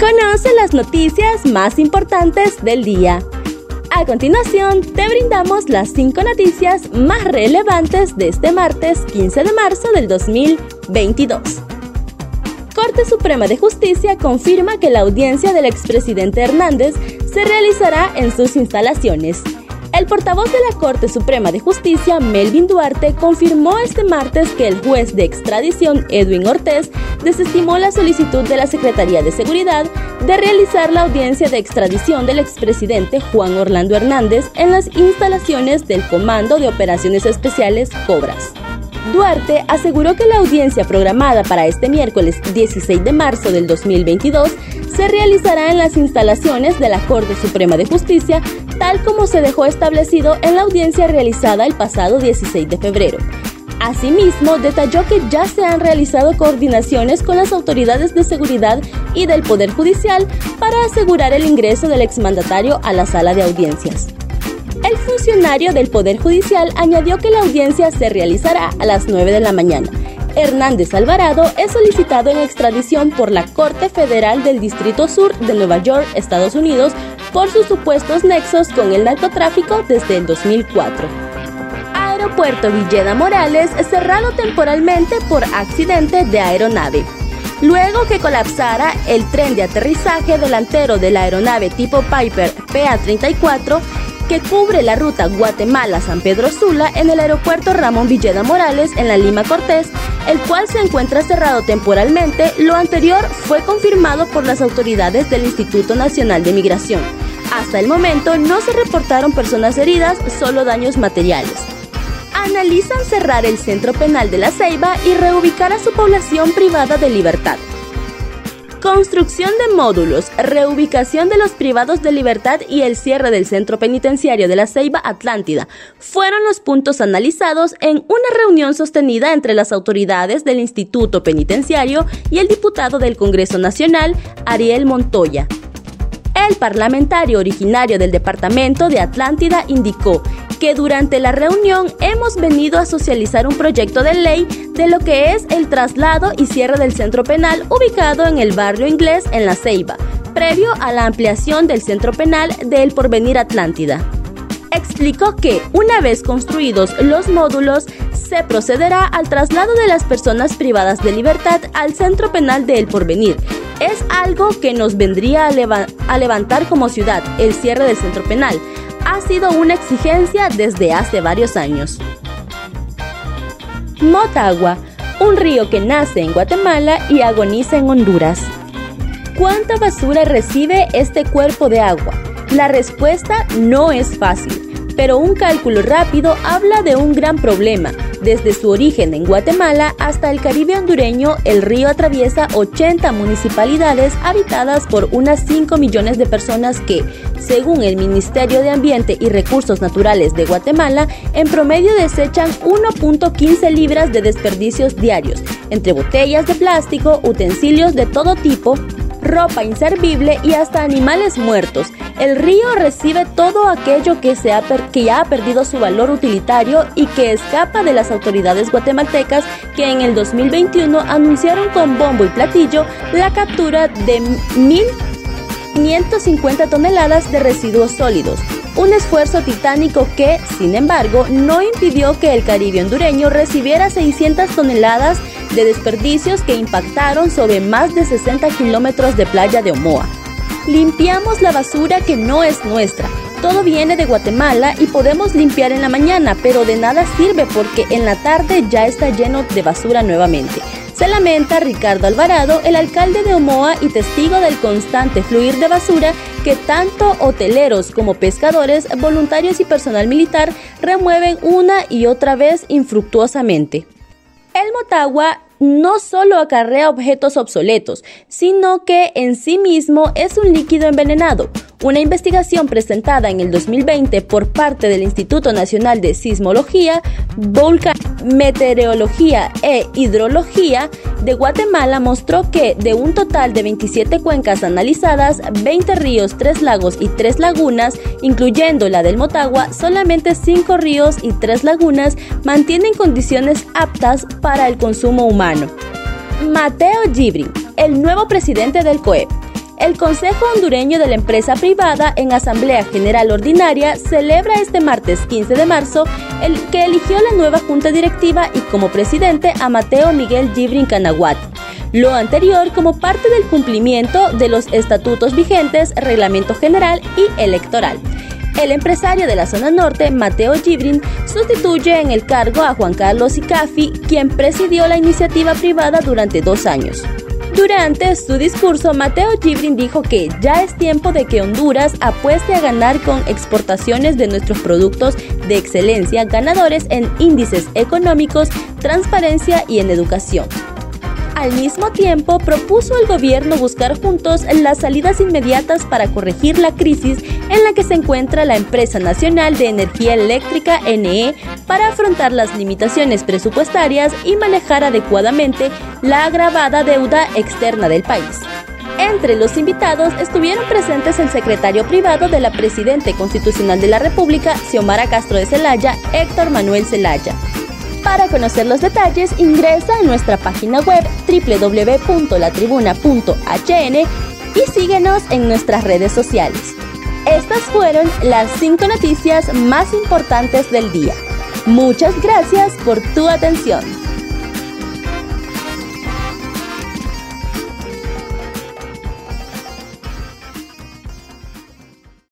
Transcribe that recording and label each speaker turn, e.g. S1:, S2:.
S1: Conoce las noticias más importantes del día. A continuación, te brindamos las 5 noticias más relevantes de este martes 15 de marzo del 2022. Corte Suprema de Justicia confirma que la audiencia del expresidente Hernández se realizará en sus instalaciones. El portavoz de la Corte Suprema de Justicia, Melvin Duarte, confirmó este martes que el juez de extradición, Edwin Ortiz, desestimó la solicitud de la Secretaría de Seguridad de realizar la audiencia de extradición del expresidente Juan Orlando Hernández en las instalaciones del Comando de Operaciones Especiales Cobras. Duarte aseguró que la audiencia programada para este miércoles 16 de marzo del 2022 se realizará en las instalaciones de la Corte Suprema de Justicia, tal como se dejó establecido en la audiencia realizada el pasado 16 de febrero. Asimismo, detalló que ya se han realizado coordinaciones con las autoridades de seguridad y del Poder Judicial para asegurar el ingreso del exmandatario a la sala de audiencias. Funcionario del Poder Judicial añadió que la audiencia se realizará a las 9 de la mañana. Hernández Alvarado es solicitado en extradición por la Corte Federal del Distrito Sur de Nueva York, Estados Unidos, por sus supuestos nexos con el narcotráfico desde el 2004. Aeropuerto Villeda Morales cerrado temporalmente por accidente de aeronave. Luego que colapsara el tren de aterrizaje delantero de la aeronave tipo Piper PA-34, que cubre la ruta Guatemala-San Pedro Sula en el aeropuerto Ramón Villeda Morales en la Lima Cortés, el cual se encuentra cerrado temporalmente, lo anterior fue confirmado por las autoridades del Instituto Nacional de Migración. Hasta el momento no se reportaron personas heridas, solo daños materiales. Analizan cerrar el centro penal de La Ceiba y reubicar a su población privada de libertad. Construcción de módulos, reubicación de los privados de libertad y el cierre del centro penitenciario de la Ceiba Atlántida fueron los puntos analizados en una reunión sostenida entre las autoridades del Instituto Penitenciario y el diputado del Congreso Nacional, Ariel Montoya. El parlamentario originario del departamento de Atlántida indicó que durante la reunión hemos venido a socializar un proyecto de ley de lo que es el traslado y cierre del centro penal ubicado en el barrio inglés en La Ceiba, previo a la ampliación del centro penal del Porvenir Atlántida. Explicó que, una vez construidos los módulos, se procederá al traslado de las personas privadas de libertad al centro penal de El Porvenir. Es algo que nos vendría a, levantar como ciudad, el cierre del centro penal, ha sido una exigencia desde hace varios años. Motagua, un río que nace en Guatemala y agoniza en Honduras. ¿Cuánta basura recibe este cuerpo de agua? La respuesta no es fácil pero un cálculo rápido habla de un gran problema. Desde su origen en Guatemala hasta el Caribe hondureño, el río atraviesa 80 municipalidades habitadas por unas 5 millones de personas que, según el Ministerio de Ambiente y Recursos Naturales de Guatemala, en promedio desechan 1.15 libras de desperdicios diarios, entre botellas de plástico, utensilios de todo tipo, ropa inservible y hasta animales muertos. El río recibe todo aquello que, se ha que ya ha perdido su valor utilitario y que escapa de las autoridades guatemaltecas que en el 2021 anunciaron con bombo y platillo la captura de 1.550 toneladas de residuos sólidos, un esfuerzo titánico que, sin embargo, no impidió que el Caribe hondureño recibiera 600 toneladas de desperdicios que impactaron sobre más de 60 kilómetros de playa de Omoa. Limpiamos la basura que no es nuestra. Todo viene de Guatemala y podemos limpiar en la mañana, pero de nada sirve porque en la tarde ya está lleno de basura nuevamente. Lamenta Ricardo Alvarado, el alcalde de Omoa y testigo del constante fluir de basura que tanto hoteleros como pescadores, voluntarios y personal militar remueven una y otra vez infructuosamente. El Motagua no solo acarrea objetos obsoletos, sino que en sí mismo es un líquido envenenado. Una investigación presentada en el 2020 por parte del Instituto Nacional de Sismología, Volcan, Meteorología e Hidrología de Guatemala mostró que de un total de 27 cuencas analizadas, 20 ríos, 3 lagos y 3 lagunas, incluyendo la del Motagua, solamente 5 ríos y 3 lagunas mantienen condiciones aptas para el consumo humano. Mateo Gibri, el nuevo presidente del COEP, El Consejo Hondureño de la Empresa Privada en Asamblea General Ordinaria celebra este martes 15 de marzo el que eligió la nueva junta directiva y como presidente a Mateo Miguel Gibrin Canaguati. Lo anterior como parte del cumplimiento de los estatutos vigentes, reglamento general y electoral. El empresario de la zona norte, Mateo Gibrin, sustituye en el cargo a Juan Carlos Icafi, quien presidió la iniciativa privada durante dos años. Durante su discurso, Mateo Gibrin dijo que ya es tiempo de que Honduras apueste a ganar con exportaciones de nuestros productos de excelencia ganadores en índices económicos, transparencia y en educación. Al mismo tiempo, propuso al gobierno buscar juntos las salidas inmediatas para corregir la crisis en la que se encuentra la empresa nacional de energía eléctrica NE para afrontar las limitaciones presupuestarias y manejar adecuadamente la agravada deuda externa del país. Entre los invitados estuvieron presentes el secretario privado de la Presidente Constitucional de la República, Xiomara Castro de Celaya, Héctor Manuel Celaya. Para conocer los detalles, ingresa a nuestra página web www.latribuna.hn y síguenos en nuestras redes sociales. Estas fueron las cinco noticias más importantes del día. Muchas gracias por tu atención.